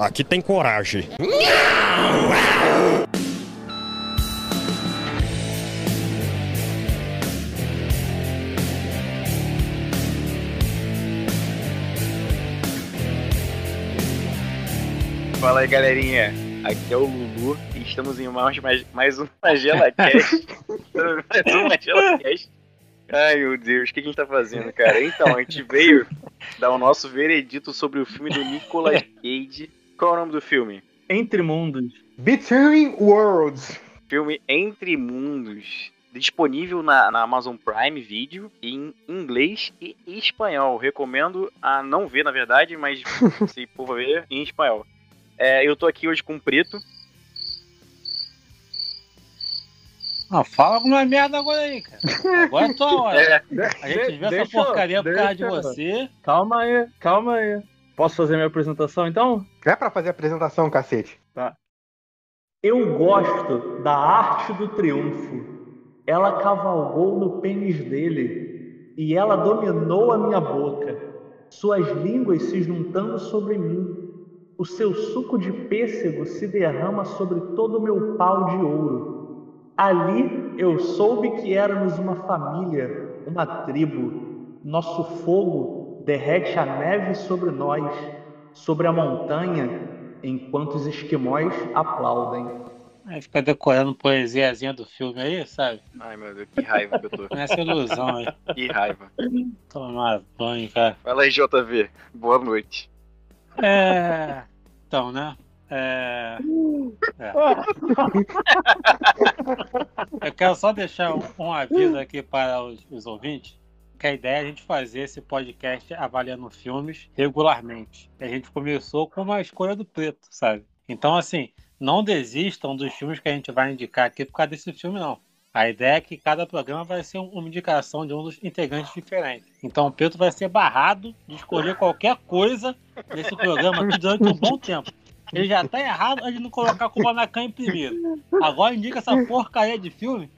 Aqui tem coragem. Fala aí, galerinha. Aqui é o Lulu e estamos em mais, mais, mais uma GelaCast. mais uma GelaCast. Ai, meu Deus, o que a gente tá fazendo, cara? Então, a gente veio dar o nosso veredito sobre o filme do Nicolas Cage. Qual é o nome do filme? Entre Mundos. Between Worlds. Filme Entre Mundos. Disponível na, na Amazon Prime Video em inglês e espanhol. Recomendo a não ver, na verdade, mas se for ver, em espanhol. É, eu tô aqui hoje com o Preto. Ah, fala alguma merda agora aí, cara. Agora é tua hora. É, A gente viu essa porcaria por causa de você. Calma aí, calma aí. Posso fazer minha apresentação então? É pra fazer a apresentação, cacete. Eu gosto da arte do triunfo. Ela cavalgou no pênis dele e ela dominou a minha boca, suas línguas se juntando sobre mim. O seu suco de pêssego se derrama sobre todo o meu pau de ouro. Ali eu soube que éramos uma família, uma tribo. Nosso fogo derrete a neve sobre nós, sobre a montanha, enquanto os esquimós aplaudem. Aí fica decorando poesiazinha do filme aí, sabe? Ai, meu Deus, que raiva que eu tô. Nessa ilusão aí. Que raiva. Tomar banho, cara. Fala aí, JV. Boa noite. É. Então, né? É. é. Eu quero só deixar um, aviso aqui para os, os ouvintes. Que a ideia é a gente fazer esse podcast avaliando filmes regularmente. E a gente começou com uma escolha do preto, sabe? Então, assim, não desistam dos filmes que a gente vai indicar aqui por causa desse filme, não. A ideia é que cada programa vai ser uma indicação de um dos integrantes diferentes. Então o Preto vai ser barrado de escolher qualquer coisa nesse programa durante um bom tempo. Ele já tá errado a de não colocar Kubanacan em primeiro. Agora indica essa porcaria de filme.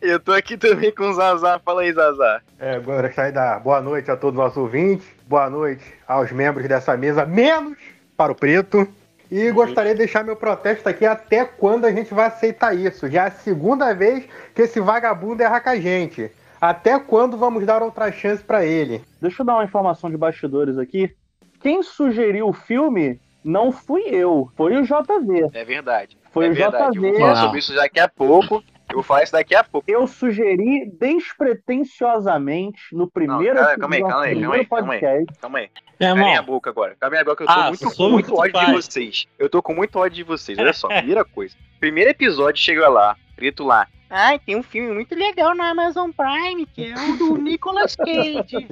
Eu tô aqui também com o Zazar. Fala aí, Zazar. É, gostaria de dar boa noite a todos os nossos ouvintes, boa noite aos membros dessa mesa, menos para o Preto. E gostaria de deixar meu protesto aqui até quando a gente vai aceitar isso. Já é a segunda vez que esse vagabundo erra com a gente. Até quando vamos dar outra chance pra ele? Deixa eu dar uma informação de bastidores aqui. Quem sugeriu o filme não fui eu, foi o JV. É verdade. Foi é o verdade. Eu vou JV. falar sobre isso daqui a pouco. Eu vou falar isso daqui a pouco. Eu sugeri despretensiosamente no primeiro, Não, cara, calma aí, calma aí, calma aí. Calma aí. Meu Calem a irmão, boca agora. Calem a boca, eu tô Ah, muito, sou muito muito ódio de pai. vocês. Eu tô com muito ódio de vocês. Olha só, primeira coisa. Primeiro episódio chega lá, preto lá. Ai, tem um filme muito legal na Amazon Prime, que é o do Nicolas Cage.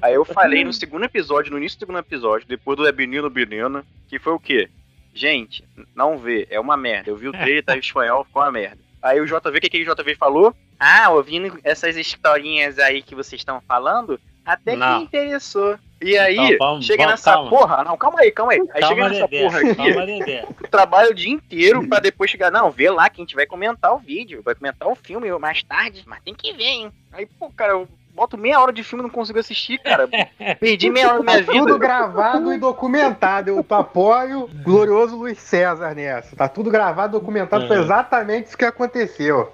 Aí eu falei no segundo episódio, no início do segundo episódio, depois do Benino Benino, que foi o quê? Gente, não vê, é uma merda. Eu vi o trailer, tá em espanhol, ficou uma merda. Aí o JV, o que, que o JV falou? Ah, ouvindo essas historinhas aí que vocês estão falando, até Não. que interessou. E aí, vamos- chega vamos- nessa calma. porra. Não, calma aí, calma aí. Aí chega calma, nessa Dedé. porra aqui, trabalho o dia inteiro pra depois chegar. Não, vê lá que a gente vai comentar o vídeo, vai comentar o filme mais tarde, mas tem que ver, hein? Aí, pô, cara, eu boto meia hora de filme e não consigo assistir, cara. Perdi meia hora da minha Tá tudo vida. gravado e documentado. Eu apoio o glorioso Luiz César nessa. Tá tudo gravado, documentado. Foi É. exatamente isso que aconteceu.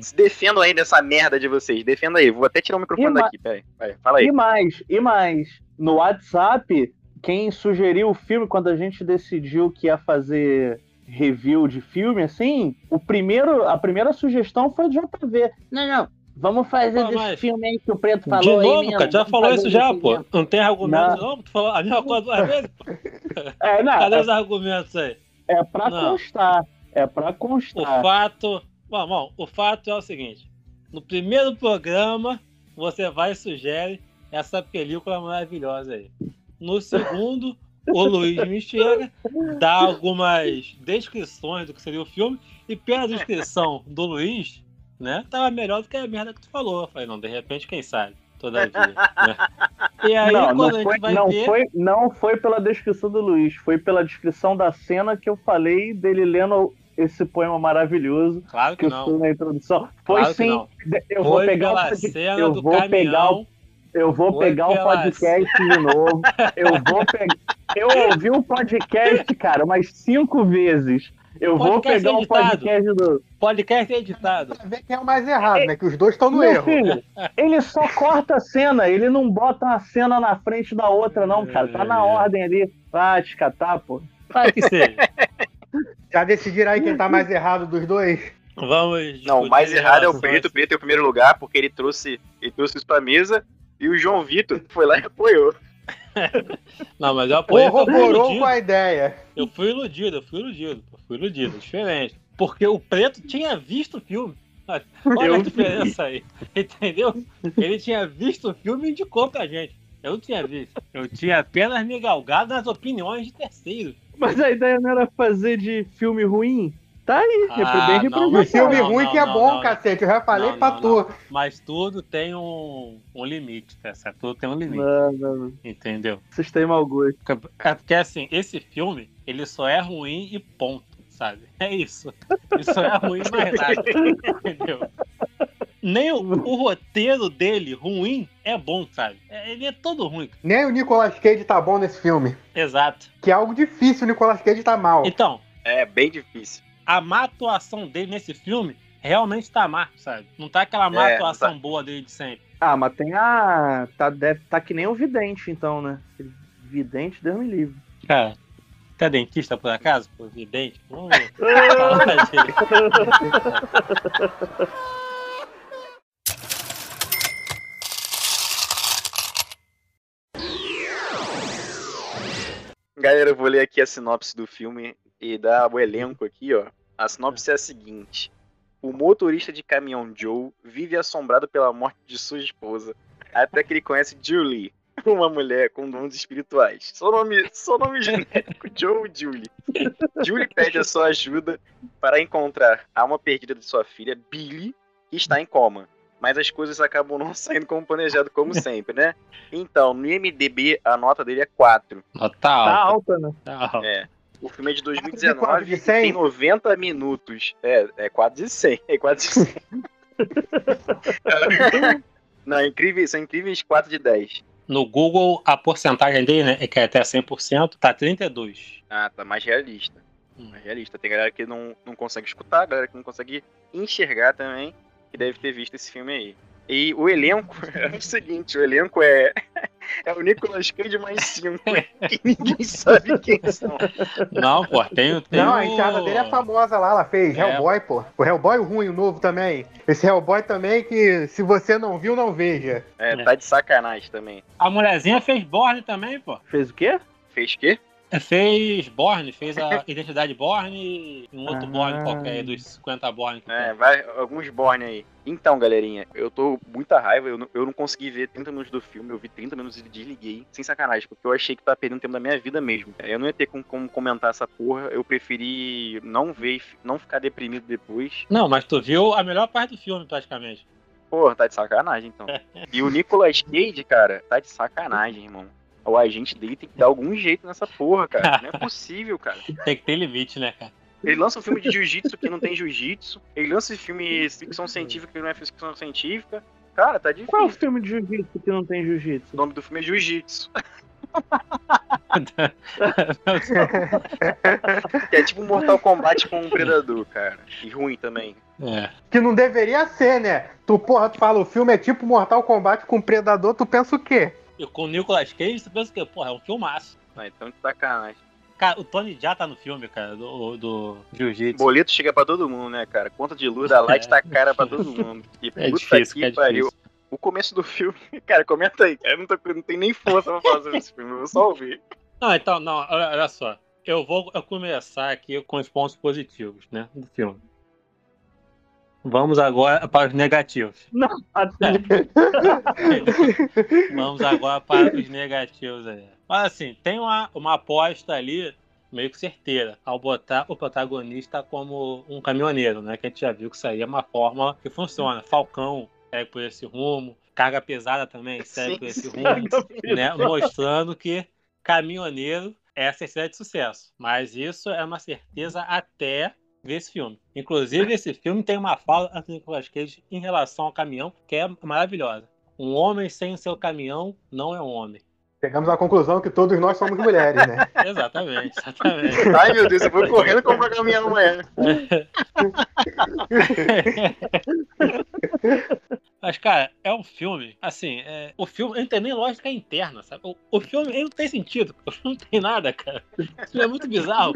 Se defendo aí dessa merda de vocês. Defenda aí. Vou até tirar o microfone E ma- daqui. Peraí. Vai, fala aí. E mais, e mais, no WhatsApp, quem sugeriu o filme quando a gente decidiu que ia fazer review de filme, assim, o primeiro, a primeira sugestão foi do JV. Não, não, vamos fazer Pô, desse filme aí que o Preto De falou aí novo, mesmo, cara, já falou isso já, pô. mesmo. Não tem argumento, Não. não? Tu falou a mesma coisa duas vezes? pô. É, não, Cadê é, os argumentos aí? é pra Não. constar, é pra O constar. fato. Bom, bom, o fato é o seguinte: no primeiro programa, você vai e sugere essa película maravilhosa aí. No segundo, o Luiz me chega, dá algumas descrições do que seria o filme, e pela descrição do Luiz, né, tava melhor do que a merda que tu falou. Eu falei, não, de repente, quem sabe? Todavia. Né? E aí, não, quando não, a gente vai não, ver. foi, não foi pela descrição do Luiz, foi pela descrição da cena que eu falei dele lendo esse poema maravilhoso Claro que que eu fui não. na introdução. Foi Claro que sim. não. Eu vou Foi pegar pela o cena eu do vou pegar caminhão Eu vou Foi pegar o podcast de novo. Eu vou pegar. Eu ouvi o podcast, cara, umas cinco vezes. Eu vou Podcast pegar o editado. podcast do. Podcast editado. Pra ver quem é o mais errado, né? Que os dois estão no Meu erro. filho, ele só corta a cena, ele não bota uma cena na frente da outra, não, cara. Tá na ordem ali. Vai te catar, pô. Vai que seja. Já decidiram aí quem tá mais errado dos dois? Vamos. Não, o mais errado é o. Preto. O Preto é o primeiro lugar, porque ele trouxe, ele trouxe isso pra mesa. E o João Vitor foi lá e apoiou. Não, mas eu apoiei. Corroborou com a ideia. Eu fui iludido, eu fui iludido. Eu fui iludido, diferente. Porque o preto tinha visto o filme. Olha Eu a diferença aí. Entendeu? Ele tinha visto o filme e indicou pra gente. Eu não tinha visto. Eu tinha apenas me galgado nas opiniões de terceiros. Mas a ideia não era fazer de filme ruim? Tá aí, Ah, bem não, mas- filme não, ruim não, que é não, bom, não. cacete. Eu já falei Não, pra não, tu. Mas tudo tem um, um limite, tá certo? Tudo tem um limite, Não, não, não. entendeu? Vocês têm mau gosto. É porque assim, esse filme, ele só é ruim e ponto, sabe? É isso. Ele só é ruim e mais nada. Entendeu? Nem o, o roteiro dele, ruim, é bom, sabe? É- Ele é todo ruim. Nem o Nicolas Cage tá bom nesse filme. Exato. Que é algo difícil o Nicolas Cage tá mal. Então, É bem difícil. a má atuação dele nesse filme realmente tá má, sabe? Não tá aquela má É, atuação tá. boa dele de sempre. Ah, mas tem a. Tá, deve tá que nem o vidente, então, né? Aquele Vidente, Deus me livre. Cara, tá dentista por acaso? Por vidente? Vamos Galera, eu vou ler aqui a sinopse do filme e dar o elenco aqui, ó. A sinopse é a seguinte: O motorista de caminhão Joe vive assombrado pela morte de sua esposa, até que ele conhece Julie, uma mulher com dons espirituais. Só nome, só nome genérico, Joe Julie. Julie pede a sua ajuda para encontrar a alma perdida de sua filha, Billy, que está em coma. Mas as coisas acabam não saindo como planejado, como sempre, né? Então, no IMDB, a nota dele é 4. Nota Tá alta. alta, né? Tá alta. É. O filme é de Quatro 2019 de e 100? tem 90 minutos. É, é 4 de 100. É 4 de 100. Não, é incrível, são incríveis 4 de 10. No Google, a porcentagem dele, né, que é até 100%, tá 32. Ah, tá mais realista. Hum. Mais realista. Tem galera que não, não consegue escutar, galera que não consegue enxergar também, que deve ter visto esse filme aí. E o elenco é o seguinte, o elenco é, é o Nicolas Cage mais 5, que ninguém sabe quem são. Não, pô, tem, tem Não, o... a enteada dele é famosa lá, ela fez É. Hellboy, pô. O Hellboy o ruim, o novo também. Esse Hellboy também que se você não viu, não veja. É, tá de sacanagem também. A mulherzinha fez Borne também, pô. Fez o quê? Fez quê? Fez Borne, fez a Identidade Borne e um outro Ah. Borne qualquer aí, dos 50 Borne que É, tem. vai, alguns Borne aí. Então, galerinha, eu tô com muita raiva, eu não, eu não consegui ver 30 minutos do filme, eu vi 30 minutos e desliguei, sem sacanagem, porque eu achei que tava perdendo tempo da minha vida mesmo. Eu não ia ter como, como comentar essa porra, eu preferi não ver, e não ficar deprimido depois. Não, mas tu viu a melhor parte do filme, praticamente. Porra, tá de sacanagem, então. E o Nicolas Cage, cara, tá de sacanagem, irmão. O agente dele tem que dar algum jeito nessa porra, cara. Não é possível, cara. Tem que ter limite, né, cara? Ele lança um filme de jiu-jitsu que não tem jiu-jitsu. Ele lança filme de ficção científica que não é ficção científica. Cara, tá difícil. Qual é o filme de jiu-jitsu que não tem O jiu-jitsu? nome do filme é Jiu-Jitsu. Que é tipo um Mortal Kombat com um predador, cara. E ruim também. é. Que não deveria ser, né? Tu, porra, tu fala, o filme é tipo Mortal Kombat com Predador, tu pensa o quê? E com o Nicolas Cage, tu pensa que, porra, é um filmaço. Ah, então de sacanagem. Cara, o Tony já tá no filme, cara, do, do Jiu-Jitsu. Boleto chega pra todo mundo, né, cara? Conta de luz da Light tá cara pra todo mundo. E É puta difícil, que é pariu. difícil. O começo do filme, cara, comenta aí. Eu não, tô, não tenho nem força pra sobre esse filme, eu vou só ouvir. Não, então, não, olha, olha só. Eu vou começar aqui com os pontos positivos, né, do filme. Vamos agora para os negativos. Até Vamos agora para os negativos aí. Mas assim, tem uma, uma aposta ali meio que certeira ao botar o protagonista como um caminhoneiro, né? Que a gente já viu que isso aí é uma fórmula que funciona. Falcão segue por esse rumo, carga pesada também segue por esse rumo, né? Mostrando que caminhoneiro é a certeza de sucesso. Mas isso é uma certeza até ver esse filme. Inclusive, esse filme tem uma fala do Nicolas Cage em relação ao caminhão que é maravilhosa. Um homem sem seu caminhão não é um homem. Chegamos à conclusão que todos nós somos mulheres, né? Exatamente, exatamente. Ai, meu Deus, eu vou correndo comprar caminhão amanhã. Mas, cara, é um filme, assim, é, o filme não tem nem lógica interna, sabe? O, o filme ele não tem sentido, o filme não tem nada, cara. Isso é muito bizarro.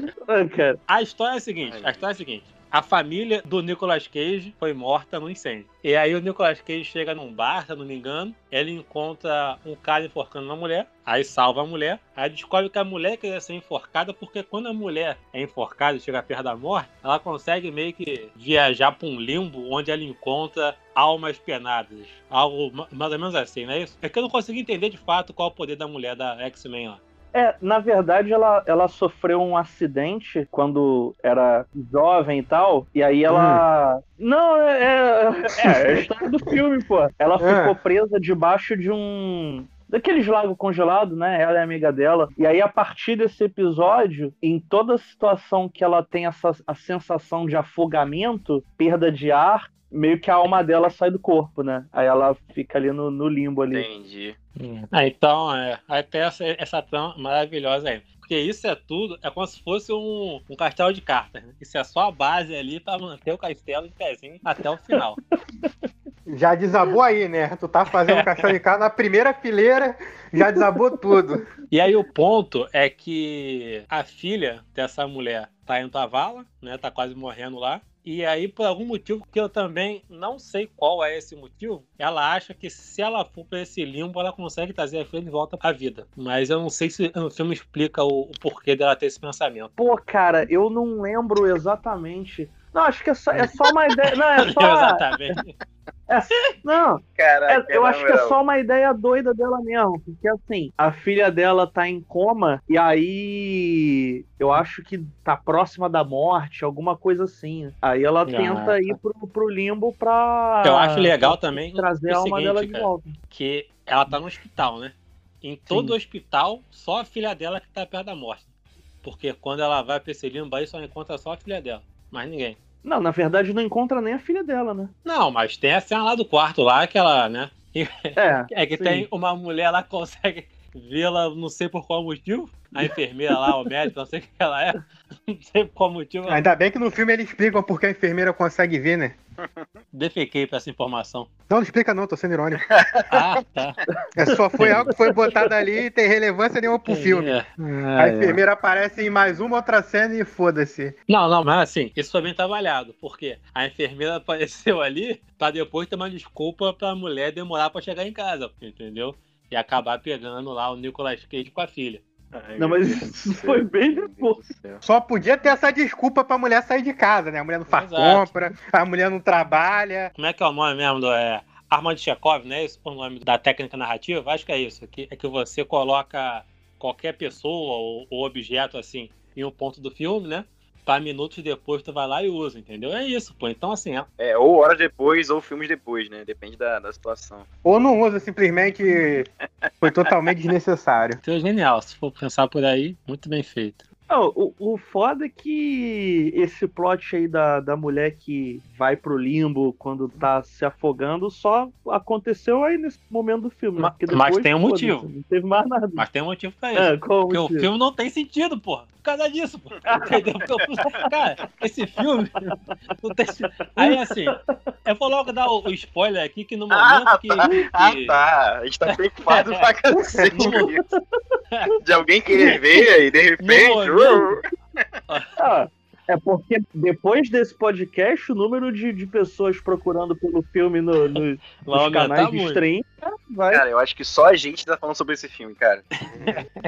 Cara. A história é a seguinte, a história é a seguinte. A família do Nicolas Cage foi morta no incêndio. E aí o Nicolas Cage chega num bar, se não me engano, ele encontra um cara enforcando uma mulher, aí salva a mulher, aí descobre que a mulher queria ser enforcada porque quando a mulher é enforcada e chega perto da morte, ela consegue meio que viajar para um limbo onde ela encontra almas penadas. Algo ma- mais ou menos assim, não é isso? É que eu não consegui entender de fato qual é o poder da mulher da X-Men lá. É, na verdade, ela, ela sofreu um acidente quando era jovem e tal. E aí ela. Não, é, é, é, é a história do filme, pô. Ela É. ficou presa debaixo de um. Daqueles lagos congelados, né? Ela é amiga dela. E aí, a partir desse episódio, em toda situação que ela tem essa a sensação de afogamento, perda de ar, meio que a alma dela sai do corpo, né? Aí ela fica ali no, no limbo ali. Entendi. Ah, então, é, aí tem essa, essa trama maravilhosa aí. Porque isso é tudo, é como se fosse um, um castelo de cartas. Né? Isso é só a base ali pra manter o castelo em pezinho até o final. Já desabou aí, né? Tu tá fazendo castelo de carta na primeira fileira, já desabou tudo. E aí o ponto é que a filha dessa mulher tá indo pra vala, né? Tá quase morrendo lá. E aí, por algum motivo que eu também não sei qual é esse motivo, ela acha que se ela for pra esse limbo, ela consegue trazer a filha de volta à vida. Mas eu não sei se o filme explica o, o porquê dela ter esse pensamento. Pô, cara, eu não lembro exatamente. Não, acho que é só, é só uma ideia. Não, é só. Exatamente. Não, Caraca, É, eu na acho que é moral. só uma ideia doida dela mesmo. Porque assim, a filha dela tá em coma e aí eu acho que tá próxima da morte, alguma coisa assim. Aí ela tenta ir pro, pro limbo pra. Eu acho legal também trazer a alma seguinte, dela de cara. volta. que ela tá no hospital, né? Em todo Sim. hospital, só a filha dela que tá perto da morte. Porque quando ela vai pra esse limbo aí, só encontra só a filha dela. Mais ninguém. Não, na verdade não encontra nem a filha dela, né? Não, mas tem a cena lá do quarto lá que ela, né? É. É que Sim. tem uma mulher lá que consegue vê-la, não sei por qual motivo. A enfermeira lá, o médico, não sei o que ela é. Não sei por qual motivo. Ainda bem que no filme eles explicam porque a enfermeira consegue ver, né? Defequei pra essa informação. Não, não explica não, tô sendo irônico. Ah, tá. É só foi algo que foi botado ali e tem relevância nenhuma pro filme. É. A enfermeira aparece em mais uma outra cena e foda-se. Não, não, mas assim, isso foi bem trabalhado, porque a enfermeira apareceu ali pra depois ter uma desculpa pra mulher demorar pra chegar em casa, entendeu? E acabar pegando lá o Nicolas Cage com a filha. Ai, Não, mas Deus isso céu, foi bem Deus depois. do céu. Só podia ter essa desculpa pra mulher sair de casa, né? A mulher não faz Exato. compra, a mulher não trabalha. Como é que é o nome mesmo do. É, Arma de Chekhov, não é esse o nome da técnica narrativa? Acho que é isso. Que, é que você coloca qualquer pessoa ou, ou objeto assim em um ponto do filme, né? Pra minutos depois tu vai lá e usa, entendeu? É isso, pô. Então, assim, é, É, ou horas depois, ou filmes depois, né? Depende da, da situação. Ou não usa, simplesmente foi totalmente desnecessário. é genial. Se for pensar por aí, muito bem feito. Não, o, o foda é que esse plot aí da, da mulher que vai pro limbo quando tá se afogando só aconteceu aí nesse momento do filme. né? Mas depois, tem um motivo. Não teve mais nada. Mas tem um motivo pra isso. É, qual o Porque o motivo? filme não tem sentido, porra. Por causa disso, pô. Entendeu? Cara, esse filme não tem Aí, assim, eu vou logo dar o, o spoiler aqui que no momento Ah, que. tá. que- Ah, tá. A gente tá preocupado pra cacete No isso. De alguém querer ver e de repente. Ah, é porque depois desse podcast, o número de, de pessoas procurando pelo filme no, no- Vai nos canais de muito. stream vai. Cara, eu acho que só a gente tá falando sobre esse filme, cara.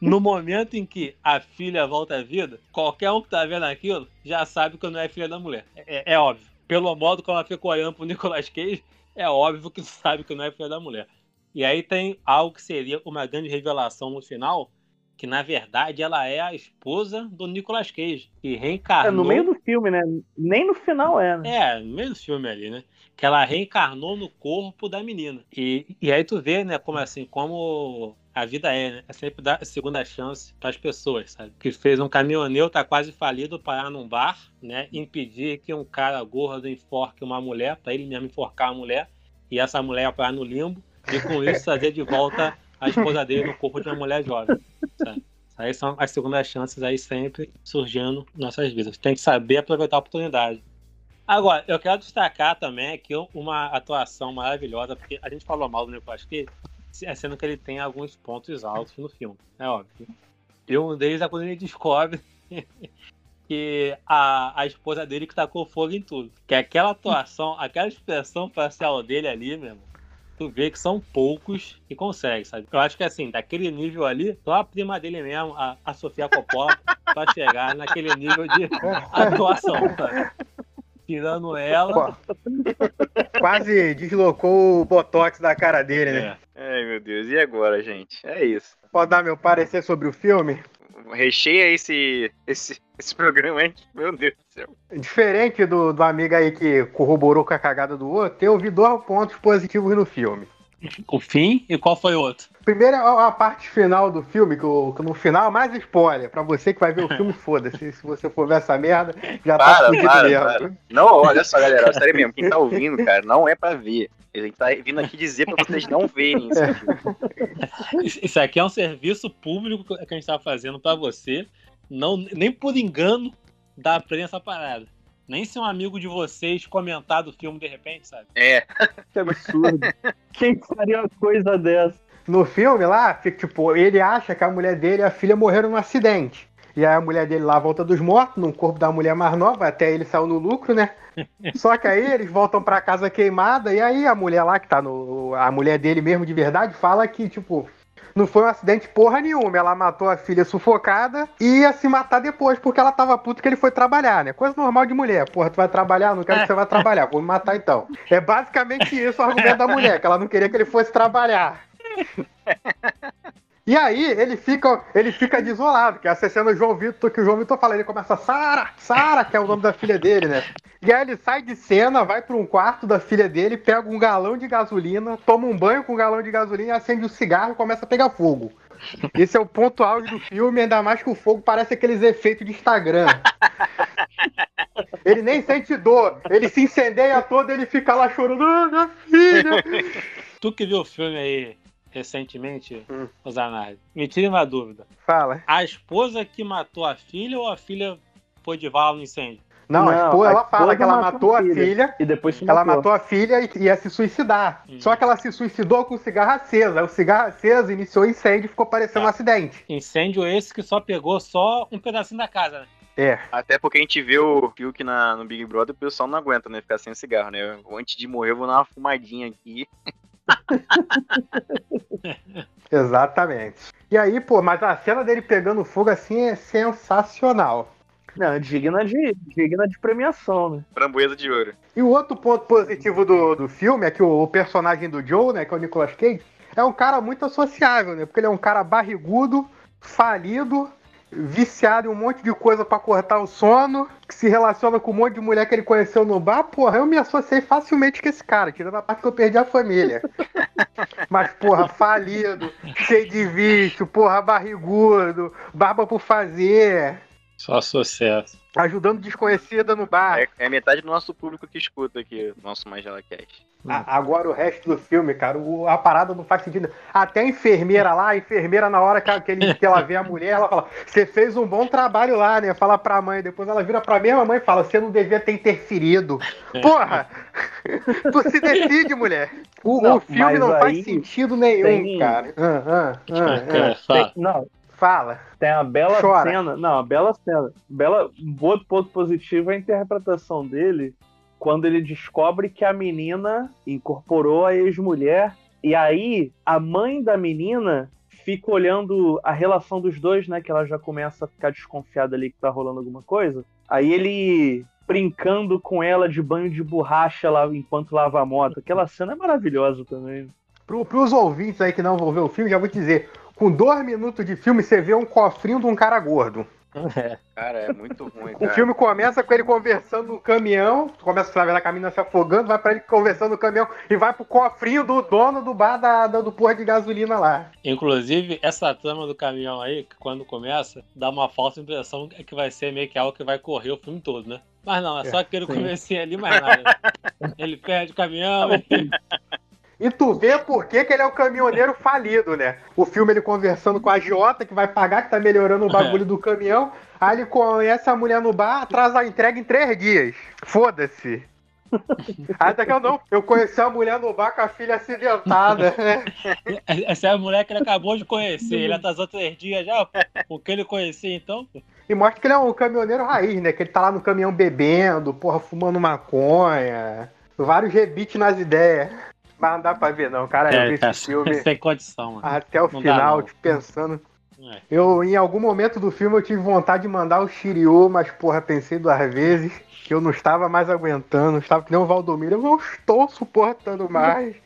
No momento em que a filha volta à vida, qualquer um que tá vendo aquilo já sabe que não é filha da mulher. É, é óbvio. Pelo modo como ela ficou olhando pro Nicolas Cage, é óbvio que sabe que não é filha da mulher. E aí tem algo que seria uma grande revelação no final, que na verdade ela é a esposa do Nicolas Cage, que É, reencarnou. no meio do filme, né? Nem no final é, né? É, no meio do filme ali, né? Que ela reencarnou no corpo da menina. E, e aí tu vê, né, como assim, como a vida é, né? É sempre dar segunda chance para as pessoas, sabe? Que fez um caminhoneiro, tá quase falido, parar num bar, né? Impedir que um cara gordo enforque uma mulher, pra ele mesmo enforcar a mulher. e essa mulher parar no limbo e com isso trazer de volta a esposa dele no corpo de uma mulher jovem. Sabe? Aí são as segundas chances aí sempre surgindo em nossas vidas. Tem que saber aproveitar a oportunidade. Agora, eu quero destacar também aqui uma atuação maravilhosa, porque a gente falou mal do Nicolas Cage, sendo que ele tem alguns pontos altos no filme, é óbvio. E um deles é quando ele descobre que a, a esposa dele que tacou fogo em tudo. Que aquela atuação, aquela expressão facial dele ali, meu irmão, tu vê que são poucos que conseguem, sabe? Eu acho que assim, daquele nível ali, só a prima dele mesmo, a, a Sofia Coppola, pra chegar naquele nível de atuação, sabe? Tirando ela. Quase deslocou o botox da cara dele, né? É. Ai, meu Deus. E agora, gente? É isso. Pode dar meu parecer sobre o filme? Recheia esse, esse, esse programa. Meu Deus do céu. Diferente do, do amigo aí que corroborou com a cagada do outro, eu vi dois pontos positivos no filme. O fim e qual foi o outro? Primeiro é a parte final do filme, que, eu, que no final é mais spoiler. Pra você que vai ver o filme, foda-se. Se você for ver essa merda, já tá Para, fudido para, mesmo. para. Não, olha só, galera. Sério mesmo. Quem tá ouvindo, cara, não é pra ver. Ele tá vindo aqui dizer pra vocês não verem isso aqui. Isso- Isso aqui é um serviço público que a gente tá fazendo pra você. Não, nem por engano dá pra essa parada. Nem se um amigo de vocês comentar do filme de repente, sabe? É, Que absurdo. Quem faria uma coisa dessa? No filme lá, fica, tipo, ele acha que a mulher dele e a filha morreram num acidente. E aí a mulher dele lá volta dos mortos, no corpo da mulher mais nova, até ele saiu no lucro, né? Só que aí eles voltam pra casa queimada, e aí a mulher lá que tá no. A mulher dele mesmo de verdade fala que, tipo, não foi um acidente porra nenhuma. Ela matou a filha sufocada e ia se matar depois, porque ela tava puta que ele foi trabalhar, né? Coisa normal de mulher. Porra, tu vai trabalhar? Não quero que você vá trabalhar, vou me matar então. É basicamente isso o argumento da mulher, que ela não queria que ele fosse trabalhar. E aí ele fica, ele fica desolado, que é essa cena do João Vitor, que o João Vitor fala, ele começa Sara, Sara, que é o nome da filha dele, né? E aí ele sai de cena, vai para um quarto da filha dele, pega um galão de gasolina, toma um banho com um galão de gasolina, acende um cigarro e começa a pegar fogo. Esse é o ponto auge do filme, ainda mais que o fogo parece aqueles efeitos de Instagram. Ele nem sente dor, ele se incendeia todo, ele fica lá chorando, ah, minha filha. Tu que viu o filme aí recentemente, Hum. Zanardi, me tire uma dúvida. Fala. A esposa que matou a filha ou a filha foi de vala no incêndio? Não, a Não, esposa, a ela fala esposa que ela matou a filha. filha E depois se Ela matou. matou a filha e ia se suicidar. Hum. Só que ela se suicidou com o cigarro aceso. O cigarro aceso iniciou o incêndio e ficou parecendo um Tá. acidente. Incêndio esse que só pegou só um pedacinho da casa, né? É. até porque a gente vê o Fiuk na, no Big Brother, o pessoal não aguenta, né? Ficar sem cigarro, né? Antes de morrer, eu vou dar uma fumadinha aqui. Exatamente. E aí, pô, mas a cena dele pegando fogo assim é sensacional. Não, digna de, digna de premiação, né? Framboesa de ouro. E o outro ponto positivo do, do filme é que o, o personagem do Joe, né, que é o Nicolas Cage, é um cara muito associável, né? Porque ele é um cara barrigudo, falido, viciado em um monte de coisa pra cortar o sono, que se relaciona com um monte de mulher que ele conheceu no bar. Porra, eu me associei facilmente com esse cara, tirando a parte que eu perdi a família. Mas, porra, falido, cheio de vício, porra, barrigudo, barba por fazer, Só sucesso. ajudando desconhecida no bar. É, é metade do nosso público que escuta aqui o nosso Magela Cast. A- Agora o resto do filme, cara, o- a parada não faz sentido. Até a enfermeira lá, a enfermeira, na hora que, que ele- que ela vê a mulher, ela fala: Você fez um bom trabalho lá, né? Fala pra mãe. Depois ela vira pra mesma mãe e fala: Você não devia ter interferido. Porra! tu se decide, mulher. O, Não, o filme não faz sentido nenhum, tem- cara. Cara, ah. fala. Tem- não, Fala. tem a bela Chora. cena. Não, a bela cena. Bela, um outro ponto positivo é a interpretação dele quando ele descobre que a menina incorporou a ex-mulher. E aí, a mãe da menina fica olhando a relação dos dois, né? Que ela já começa a ficar desconfiada ali que tá rolando alguma coisa. Aí ele brincando com ela de banho de borracha lá enquanto lava a moto. Aquela cena é maravilhosa também. Pro, pros ouvintes aí que não vão ver o filme, já vou te dizer: com dois minutos de filme, você vê um cofrinho de um cara gordo. Cara, é muito ruim, O cara. filme começa com ele conversando no caminhão, começa a ver a caminhona se afogando, vai pra ele conversando no caminhão e vai pro cofrinho do dono do bar da, da- do porra de gasolina lá. Inclusive, essa trama do caminhão aí, que quando começa, dá uma falsa impressão que vai ser meio que algo que vai correr o filme todo, né? Mas não, é só aquele sim. comecinho ali, mais nada. Ele perde o caminhão, E tu vê por que, que ele é o caminhoneiro falido, né? O filme ele conversando com a agiota que vai pagar, que tá melhorando o bagulho do caminhão. Aí ele conhece a mulher no bar, atrasa a entrega em três dias. Foda-se. Aí daqui eu não, eu conheci a mulher no bar com a filha acidentada. né? Essa é a mulher que ele acabou de conhecer. Ele atrasou três dias já. O que ele conhecia então? E mostra que ele é um caminhoneiro raiz, né? Que ele tá lá no caminhão bebendo, porra, fumando maconha. Vários rebites nas ideias. Mas não dá pra ver, não, cara. eu vi tá esse filme sem condição, mano. até o Não dá, final, tipo, pensando. É. Eu, em algum momento do filme, eu tive vontade de mandar o Shiryu, mas, porra, pensei duas vezes que eu não estava mais aguentando. Estava que nem o Valdomiro. Eu não estou suportando mais.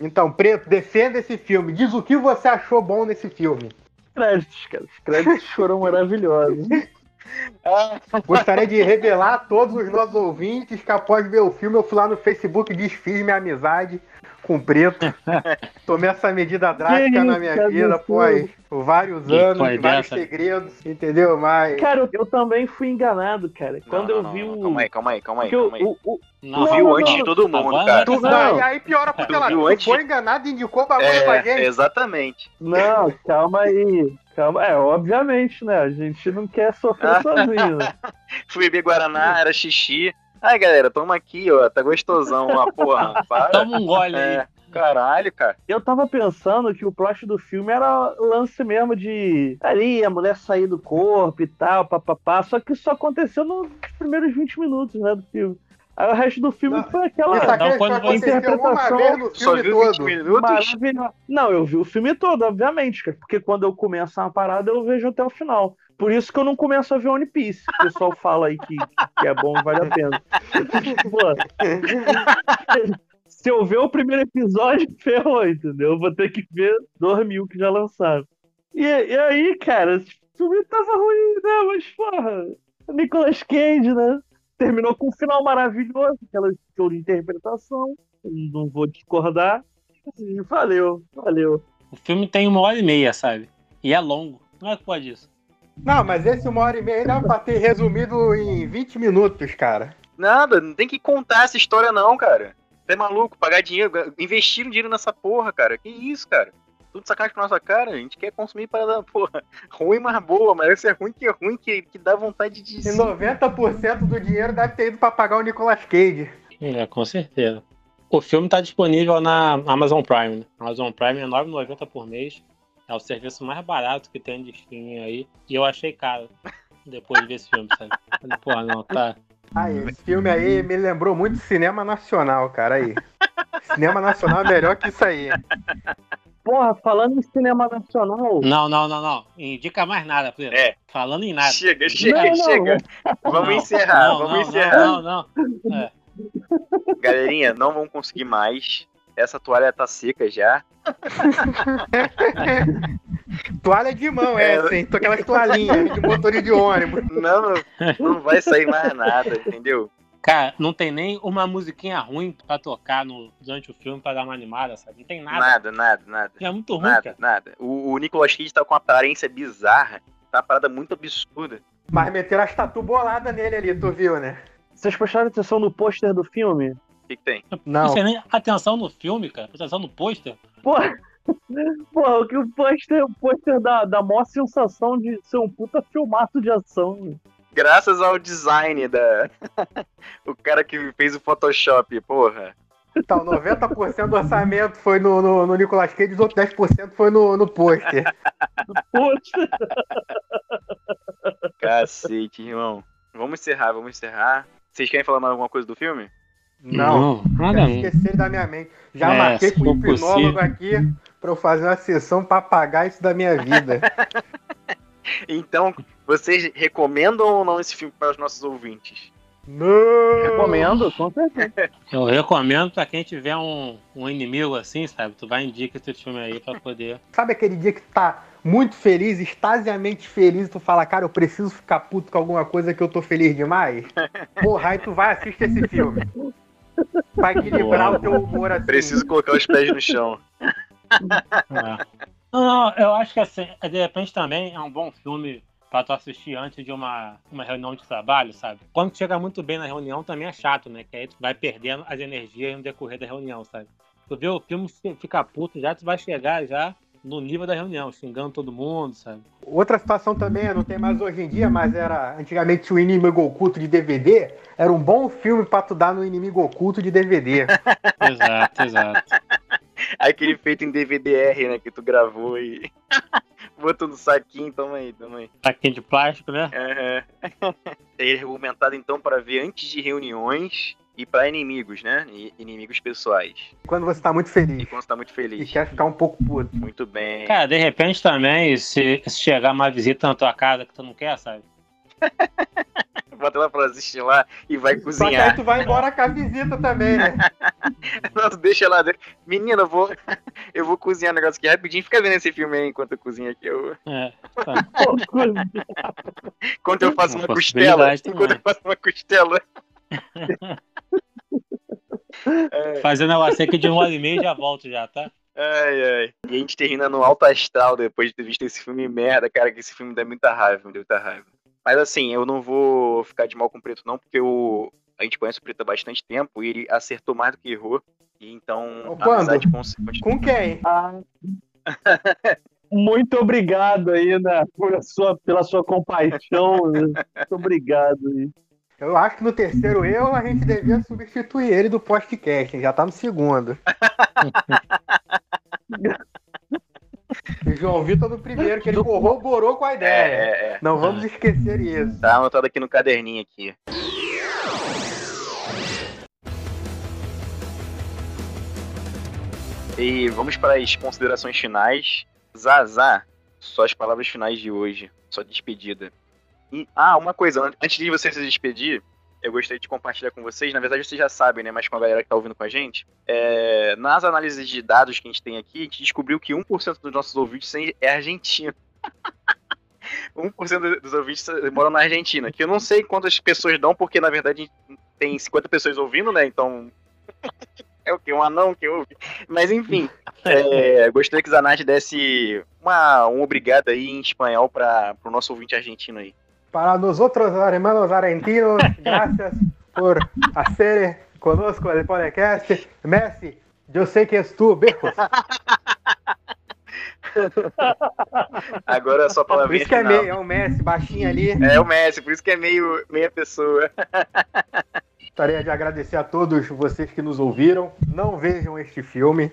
Então, Preto, defenda esse filme. Diz o que você achou bom nesse filme. Créditos, cara. Os créditos foram maravilhosos. Gostaria de revelar a todos os nossos ouvintes que após ver o filme eu fui lá no Facebook e desfiz minha amizade com Preto. Tomei essa medida drástica Que na minha vida absurdo. após vários Que anos, vários dessa? segredos, entendeu? Mas. Cara, eu também fui enganado, cara. Quando Não, eu não, vi não, o. Calma aí, calma aí, calma aí. Calma aí. o- o- Não, Tu viu não, antes não. de todo mundo, cara. Tu, Não. não, e aí piora porque viu tu antes foi enganado e indicou bagulho pra É, gente. exatamente. Não, calma aí. Calma. É, obviamente, né? A gente não quer sofrer sozinho, né? Fui beber Guaraná, era xixi. Ai, galera, toma aqui, ó. Tá gostosão, uma porra. Para. Toma um gole aí. É, caralho, cara. Eu tava pensando que o plot do filme era lance mesmo de ali, a mulher sair do corpo e tal, papapá. Só que isso só aconteceu nos primeiros 20 minutos, né, do filme. Aí o resto do filme Não, foi aquela só quando interpretação- vez no Só viu 20 todo. minutos? maravilhosa. Não, eu vi o filme todo, obviamente, cara, porque quando eu começo uma parada, eu vejo até o final. Por isso que eu não começo a ver One Piece. O pessoal fala aí que, que é bom vale a pena. Se eu ver o primeiro episódio, ferrou, entendeu? Eu vou ter que ver dois mil que já lançaram. E, e aí, cara, o filme tava ruim, né? Mas, porra, Nicolas Cage, né? Terminou com um final maravilhoso, aquela show de interpretação. Não vou discordar. E valeu, valeu. O filme tem uma hora e meia, sabe? E é longo. Não é culpa disso. Não, mas esse uma hora e meia dá pra ter resumido em 20 minutos, cara. Nada, não tem que contar essa história, não, cara. Você é maluco, pagar dinheiro, investir dinheiro nessa porra, cara. Que isso, cara? Tudo sacanagem com a nossa cara, a gente quer consumir parada, porra, ruim, mas boa, mas esse é ruim que é ruim, que, que dá vontade de. E 90% do dinheiro deve ter ido pra pagar o Nicolas Cage. É, com certeza. O filme tá disponível na Amazon Prime. Né? Amazon Prime é R$ 9,90 por mês. É o serviço mais barato que tem de streaming aí. E eu achei caro depois de ver esse filme, sabe? Falei, porra, não, tá. Aí, esse filme aí me lembrou muito cinema nacional, cara. Aí. cinema nacional é melhor que isso aí. Porra, falando em cinema nacional. Não, não, não, não. Indica mais nada, Pedro. É. Falando em nada. Chega, chega, Não, não, chega. Vamos Não, encerrar, não, vamos não, encerrar. Não, não, não. É. Galerinha, não vão conseguir mais. Essa toalha tá seca já. Toalha de mão, É. essa, hein? Tô aquelas toalhinhas de motor de ônibus. Não, não, vai sair mais nada, entendeu? Cara, não tem nem uma musiquinha ruim pra tocar no, durante o filme pra dar uma animada, sabe? Não tem nada. Nada, nada, nada. É muito ruim, Nada, cara. nada. O, o Nicolas Cage tá com uma aparência bizarra. Tá uma parada muito absurda. Mas meteram as tatu boladas nele ali, tu viu, né? Vocês prestaram atenção no pôster do filme? Que, que tem? Não. Não sei nem atenção no filme, cara. Atenção no pôster. Porra, porra o que o pôster, o pôster dá, dá maior sensação de ser um puta filmaço de ação. Graças ao design da. o cara que fez o Photoshop, porra. Então, 90% do orçamento foi no, no, no Nicolas Cage, os outros 10% foi no, no pôster. Pôster. Cacete, irmão. Vamos encerrar, vamos encerrar. Vocês querem falar mais alguma coisa do filme? Não, nada não. esquecer da minha mente. Já É, marquei com o hipnólogo aqui pra eu fazer uma sessão pra apagar isso da minha vida. Então, vocês recomendam ou não esse filme para os nossos ouvintes? Não! Recomendo, com certeza. Eu recomendo pra quem tiver um, um inimigo assim, sabe? Tu vai indicar esse filme aí pra poder. Sabe aquele dia que tu tá muito feliz, extasiamente feliz, e tu fala, cara, eu preciso ficar puto com alguma coisa que eu tô feliz demais? Porra, aí tu vai assistir esse filme. Vai equilibrar o teu humor assim. Preciso colocar os pés no chão. É. Não, não, eu acho que assim, de repente também é um bom filme pra tu assistir antes de uma, uma reunião de trabalho, sabe? Quando chega muito bem na reunião também é chato, né? Que aí tu vai perdendo as energias no decorrer da reunião, sabe? Tu vê o filme ficar puto já, tu vai chegar já no nível da reunião, xingando todo mundo, sabe? Outra situação também, não tem mais hoje em dia, mas era antigamente o inimigo oculto de DVD, era um bom filme pra tu dar no inimigo oculto de DVD. exato, exato. Aquele feito em DVD-R, né, que tu gravou e botou no saquinho, toma aí, toma aí. Saquinho de plástico, né? Uhum. Ele é argumentado então para ver antes de reuniões e para inimigos, né? E inimigos pessoais. Quando você tá muito feliz. E quando você tá muito feliz. E quer ficar um pouco puto. Muito bem. Cara, de repente também, se, se chegar uma visita na tua casa que tu não quer, sabe? Bota ela pra assistir lá e vai cozinhar. Só que aí tu vai embora com a visita também, né? não, tu deixa lá. Menina, eu vou, eu vou cozinhar um negócio aqui rapidinho. Fica vendo esse filme aí enquanto eu cozinho aqui. Eu... É, tá. enquanto eu faço uma costela. Enquanto eu faço uma costela. É. Fazendo ela seca de um hora e meia já volto já, tá? Ai, ai. E a gente termina no alto astral depois de ter visto esse filme merda, cara, que esse filme dá muita raiva, me deu muita raiva. Mas assim, eu não vou ficar de mal com o Preto não, porque o... a gente conhece o Preto há bastante tempo e ele acertou mais do que errou. E então, Quando? a com... com quem? Ah. Muito obrigado aí, né, por sua, pela sua compaixão. Muito obrigado aí. Eu acho que no terceiro erro a gente devia substituir ele do podcast, já tá no segundo. João Vitor no primeiro, que ele corroborou com a ideia. É, é, é. Não vamos esquecer isso. Tá anotado aqui no caderninho aqui. E vamos para as considerações finais. Zazá, só as palavras finais de hoje, só despedida. Ah, uma coisa, antes de você se despedir, eu gostaria de compartilhar com vocês. Na verdade, vocês já sabem, né? Mas com a galera que tá ouvindo com a gente. É, nas análises de dados que a gente tem aqui, a gente descobriu que 1% dos nossos ouvintes é argentino. 1% dos ouvintes moram na Argentina. Que eu não sei quantas pessoas dão, porque na verdade tem 50 pessoas ouvindo, né? Então. é o que? Um anão que ouve. Mas enfim. É, gostaria que Zanardi desse uma, um obrigado aí em espanhol para o nosso ouvinte argentino aí. Para nosotros, hermanos argentinos, gracias por hacer conosco el podcast. Messi, eu sei que és tu, beijos. Agora é só palavrinha Por isso que é meio, é o Messi, baixinho ali. É o Messi, por isso que é meio meia pessoa. Gostaria de agradecer a todos vocês que nos ouviram. Não vejam este filme,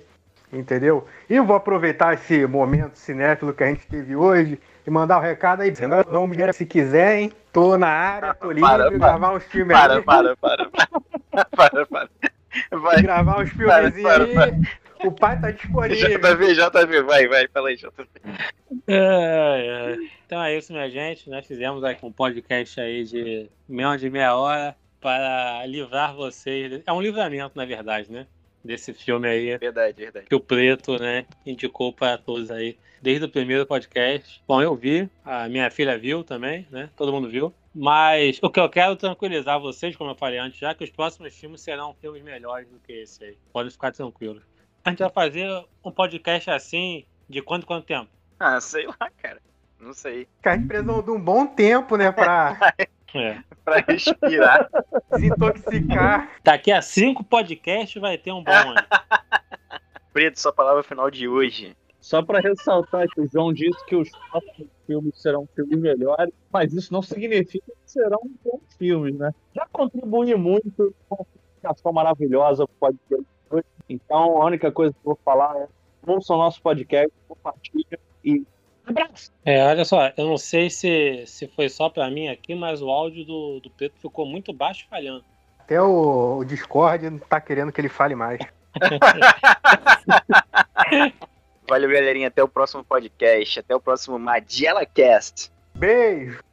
entendeu? E vou aproveitar esse momento cinéfilo que a gente teve hoje e mandar o um recado aí, não me se quiser, hein? Tô na área, tô livre, para, gravar uns filmes para, aí. Para, para, para, para, para. Vai. Gravar uns filmes aí. O pai tá disponível. JV, JV, vai, vai, fala aí, JV. É, é. Então é isso, minha gente. Nós fizemos aqui um podcast aí de menos de meia hora para livrar vocês. É um livramento, na verdade, né? Desse filme aí. Verdade, verdade. Que o Preto, né, indicou para todos aí desde o primeiro podcast. Bom, eu vi, a minha filha viu também, né? Todo mundo viu. Mas o que eu quero tranquilizar vocês, como eu falei antes, já que os próximos filmes serão filmes melhores do que esse aí. Podem ficar tranquilos. A gente vai fazer um podcast assim de quanto quanto tempo? Ah, sei lá, cara. Não sei. a gente precisa de um bom tempo, né, pra... é. pra respirar. Desintoxicar. Daqui a cinco podcasts vai ter um bom? Preto, sua palavra final de hoje. Só para ressaltar que o João disse que os próximos filmes serão filmes melhores, mas isso não significa que serão bons filmes, né? Já contribui muito com a comunicação maravilhosa do podcast hoje. Então, a única coisa que eu vou falar é ouçam o nosso podcast, compartilhem e abraço. É, olha só, eu não sei se, se foi só para mim aqui, mas o áudio do, do Pedro ficou muito baixo falhando. Até o, o Discord não tá querendo que ele fale mais. Valeu, galerinha. Até o próximo podcast. Até o próximo Magela Cast. Beijo!